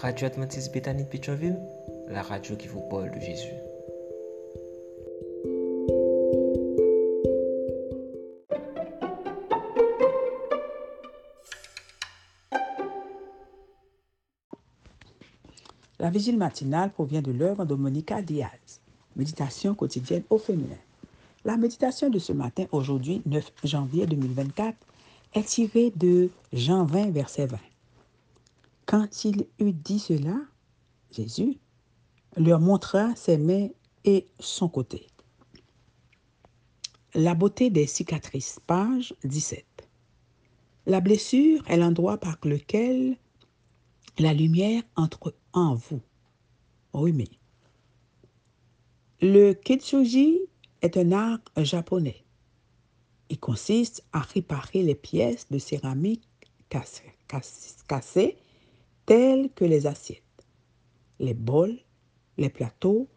Radio Adventiste Bethany de la radio qui vous parle de Jésus. La vigile matinale provient de l'œuvre de Monica Diaz, Méditation quotidienne au féminin. La méditation de ce matin, aujourd'hui 9 janvier 2024, est tirée de Jean 20, verset 20. Quand il eut dit cela, Jésus leur montra ses mains et son côté. La beauté des cicatrices, page 17. La blessure est l'endroit par lequel la lumière entre en vous. Oui, mais. Le kitsuji est un art japonais. Il consiste à réparer les pièces de céramique cassées telles que les assiettes, les bols, les plateaux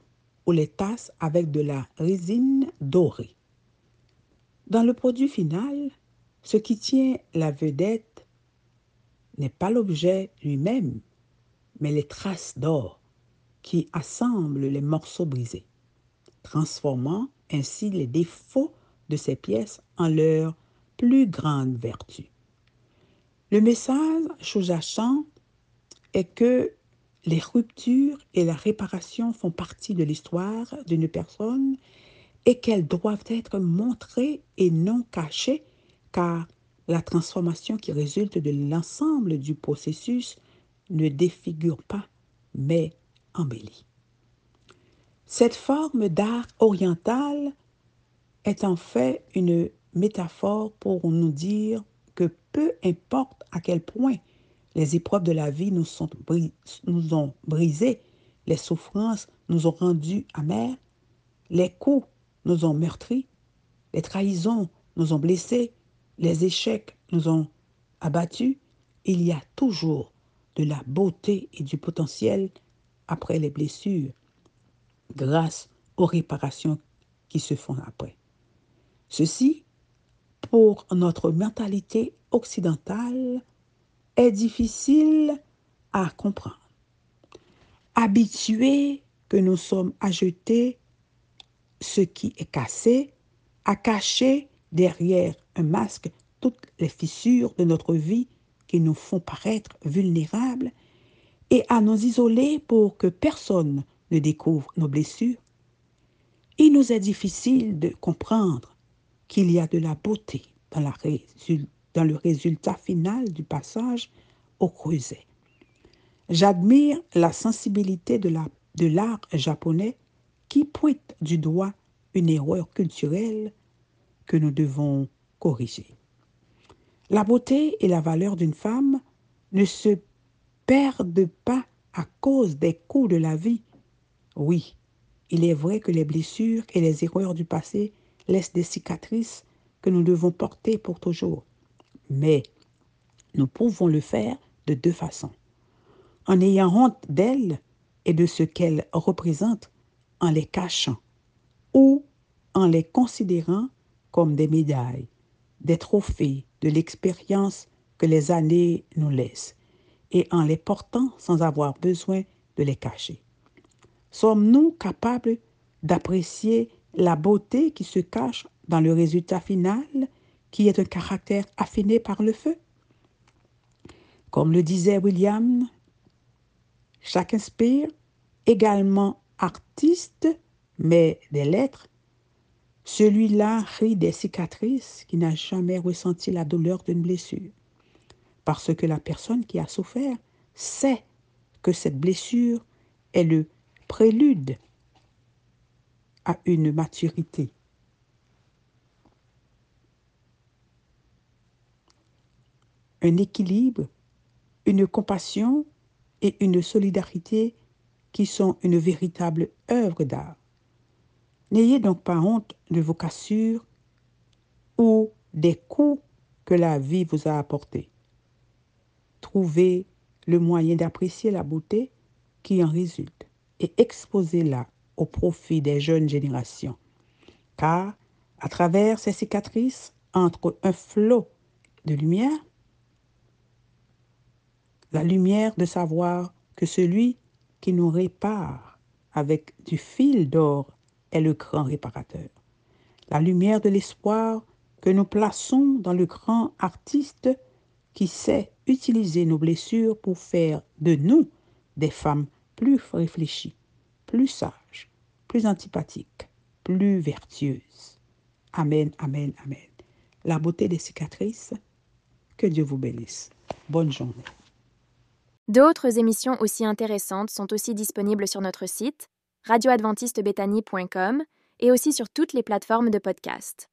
ou les tasses avec de la résine dorée. Dans le produit final, ce qui tient la vedette n'est pas l'objet lui-même, mais les traces d'or qui assemblent les morceaux brisés, transformant ainsi les défauts de ces pièces en leur plus grande vertu. Le message est que les ruptures et la réparation font partie de l'histoire d'une personne et qu'elles doivent être montrées et non cachées car la transformation qui résulte de l'ensemble du processus ne défigure pas, mais embellit. Cette forme d'art oriental est en fait une métaphore pour nous dire que peu importe à quel point les épreuves de la vie nous, ont brisés, les souffrances nous ont rendus amers, les coups nous ont meurtris, les trahisons nous ont blessés, les échecs nous ont abattus, il y a toujours de la beauté et du potentiel après les blessures, grâce aux réparations qui se font après. Ceci, pour notre mentalité occidentale, est difficile à comprendre. Habitués que nous sommes à jeter ce qui est cassé, à cacher derrière un masque toutes les fissures de notre vie qui nous font paraître vulnérables et à nous isoler pour que personne ne découvre nos blessures, il nous est difficile de comprendre qu'il y a de la beauté dans, la, dans le résultat final du passage au creuset. J'admire la sensibilité de l'art japonais qui pointe du doigt une erreur culturelle que nous devons corriger. La beauté et la valeur d'une femme ne se perdent pas à cause des coups de la vie. Oui, il est vrai que les blessures et les erreurs du passé laissent des cicatrices que nous devons porter pour toujours. Mais nous pouvons le faire de deux façons. En ayant honte d'elles et de ce qu'elles représentent en les cachant ou en les considérant comme des médailles, des trophées de l'expérience que les années nous laissent et en les portant sans avoir besoin de les cacher. Sommes-nous capables d'apprécier la beauté qui se cache dans le résultat final, qui est un caractère affiné par le feu Comme le disait William, chaque inspire, également artiste, mais des lettres, celui-là rit des cicatrices qui n'a jamais ressenti la douleur d'une blessure. Parce que la personne qui a souffert sait que cette blessure est le prélude à une maturité. Un équilibre, une compassion et une solidarité qui sont une véritable œuvre d'art. N'ayez donc pas honte de vos cassures ou des coups que la vie vous a apportés. Trouvez le moyen d'apprécier la beauté qui en résulte et exposez-la au profit des jeunes générations. Car, à travers ces cicatrices, entre un flot de lumière, la lumière de savoir que celui qui nous répare avec du fil d'or est le grand réparateur. La lumière de l'espoir que nous plaçons dans le grand artiste qui sait utiliser nos blessures pour faire de nous des femmes plus réfléchies, plus sages, plus antipathiques, plus vertueuses. Amen, amen, amen. La beauté des cicatrices, que Dieu vous bénisse. Bonne journée. D'autres émissions aussi intéressantes sont aussi disponibles sur notre site radioadventistebethany.com et aussi sur toutes les plateformes de podcast.